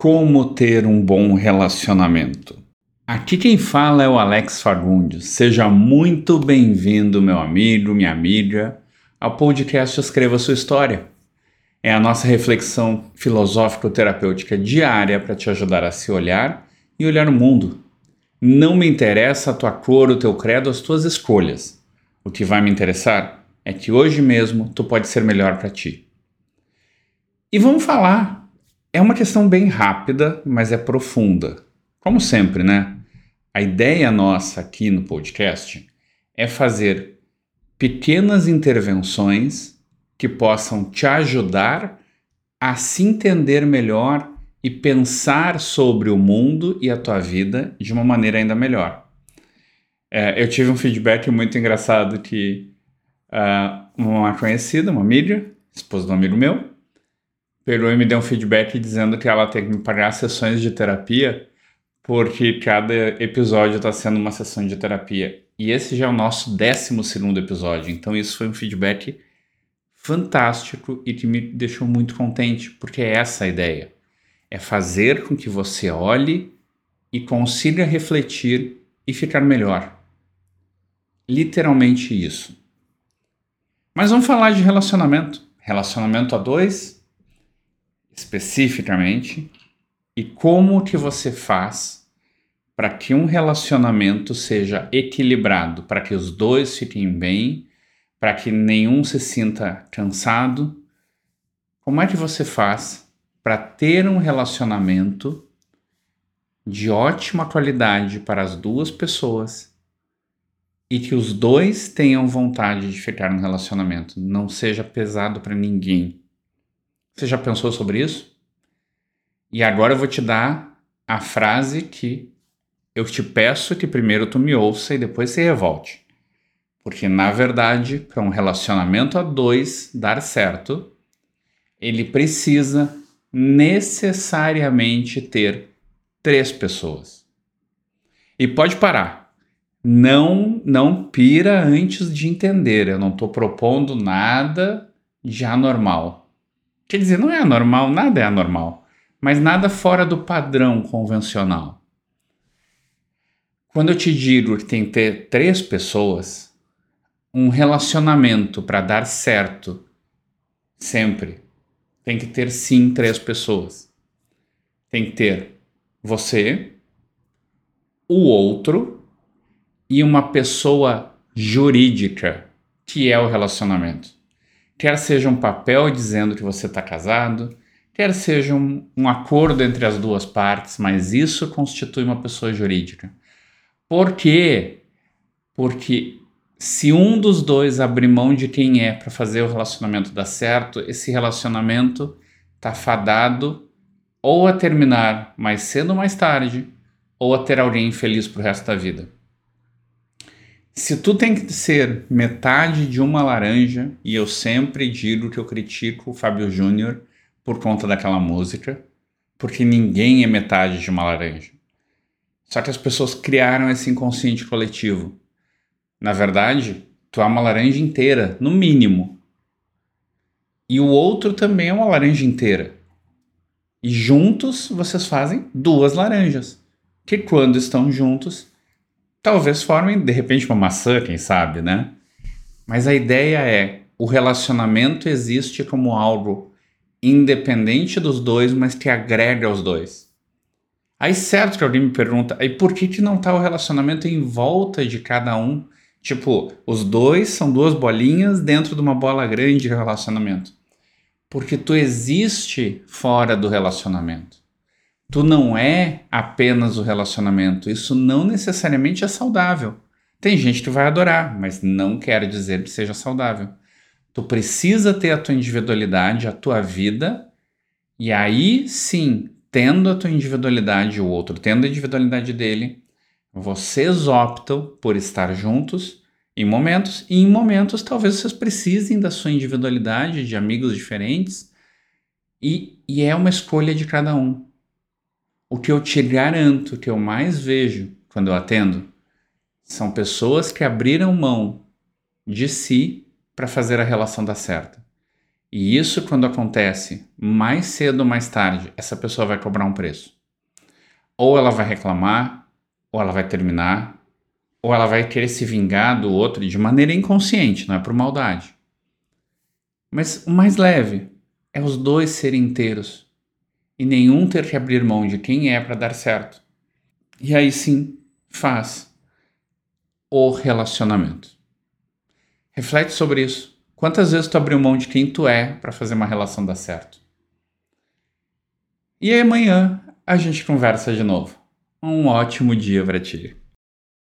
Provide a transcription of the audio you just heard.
Como ter um bom relacionamento? Aqui quem fala é o Alex Fagundes. Seja muito bem-vindo, meu amigo, minha amiga, ao podcast Escreva Sua História. É a nossa reflexão filosófico-terapêutica diária para te ajudar a se olhar e olhar o mundo. Não me interessa a tua cor, o teu credo, as tuas escolhas. O que vai me interessar é que hoje mesmo tu pode ser melhor para ti. E vamos falar é uma questão bem rápida, mas é profunda. Como sempre, né? A ideia nossa aqui no podcast é fazer pequenas intervenções que possam te ajudar a se entender melhor e pensar sobre o mundo e a tua vida de uma maneira ainda melhor. É, eu tive um feedback muito engraçado que uh, uma conhecida, uma amiga, esposa de um amigo meu, pegou e me deu um feedback dizendo que ela tem que me pagar sessões de terapia porque cada episódio está sendo uma sessão de terapia. E esse já é o nosso décimo segundo episódio. Então isso foi um feedback fantástico e que me deixou muito contente, porque é essa a ideia. É fazer com que você olhe e consiga refletir e ficar melhor. Literalmente isso. Mas vamos falar de relacionamento. Relacionamento a dois especificamente e como que você faz para que um relacionamento seja equilibrado, para que os dois fiquem bem, para que nenhum se sinta cansado. Como é que você faz para ter um relacionamento de ótima qualidade para as duas pessoas e que os dois tenham vontade de ficar no relacionamento, não seja pesado para ninguém. Você já pensou sobre isso? E agora eu vou te dar a frase que eu te peço que primeiro tu me ouça e depois se revolte. Porque, na verdade, para um relacionamento a dois dar certo, ele precisa necessariamente ter três pessoas. E pode parar. Não, não pira antes de entender. Eu não estou propondo nada de anormal. Quer dizer, não é anormal, nada é anormal, mas nada fora do padrão convencional. Quando eu te digo que tem que ter três pessoas, um relacionamento para dar certo sempre tem que ter sim três pessoas. Tem que ter você, o outro e uma pessoa jurídica, que é o relacionamento. Quer seja um papel dizendo que você está casado, quer seja um, um acordo entre as duas partes, mas isso constitui uma pessoa jurídica. Por quê? Porque se um dos dois abrir mão de quem é para fazer o relacionamento dar certo, esse relacionamento está fadado ou a terminar mais cedo ou mais tarde, ou a ter alguém infeliz pro resto da vida. Se tu tem que ser metade de uma laranja, e eu sempre digo que eu critico o Fábio Júnior por conta daquela música, porque ninguém é metade de uma laranja. Só que as pessoas criaram esse inconsciente coletivo. Na verdade, tu é uma laranja inteira, no mínimo. E o outro também é uma laranja inteira. E juntos vocês fazem duas laranjas, que quando estão juntos talvez formem de repente uma maçã, quem sabe, né? Mas a ideia é o relacionamento existe como algo independente dos dois, mas que agrega aos dois. Aí certo que alguém me pergunta, aí por que que não está o relacionamento em volta de cada um? Tipo, os dois são duas bolinhas dentro de uma bola grande de relacionamento. Porque tu existe fora do relacionamento tu não é apenas o relacionamento. Isso não necessariamente é saudável. Tem gente que vai adorar, mas não quer dizer que seja saudável. Tu precisa ter a tua individualidade, a tua vida, e aí sim, tendo a tua individualidade, o outro tendo a individualidade dele, vocês optam por estar juntos em momentos, e em momentos talvez vocês precisem da sua individualidade, de amigos diferentes, e, e é uma escolha de cada um. O que eu te garanto, que eu mais vejo quando eu atendo, são pessoas que abriram mão de si para fazer a relação dar certo. E isso, quando acontece, mais cedo ou mais tarde, essa pessoa vai cobrar um preço. Ou ela vai reclamar, ou ela vai terminar, ou ela vai querer se vingar do outro de maneira inconsciente, não é por maldade. Mas o mais leve é os dois serem inteiros e nenhum ter que abrir mão de quem é para dar certo. E aí sim, faz o relacionamento. Reflete sobre isso. Quantas vezes tu abriu mão de quem tu é para fazer uma relação dar certo? E aí amanhã a gente conversa de novo. Um ótimo dia para ti.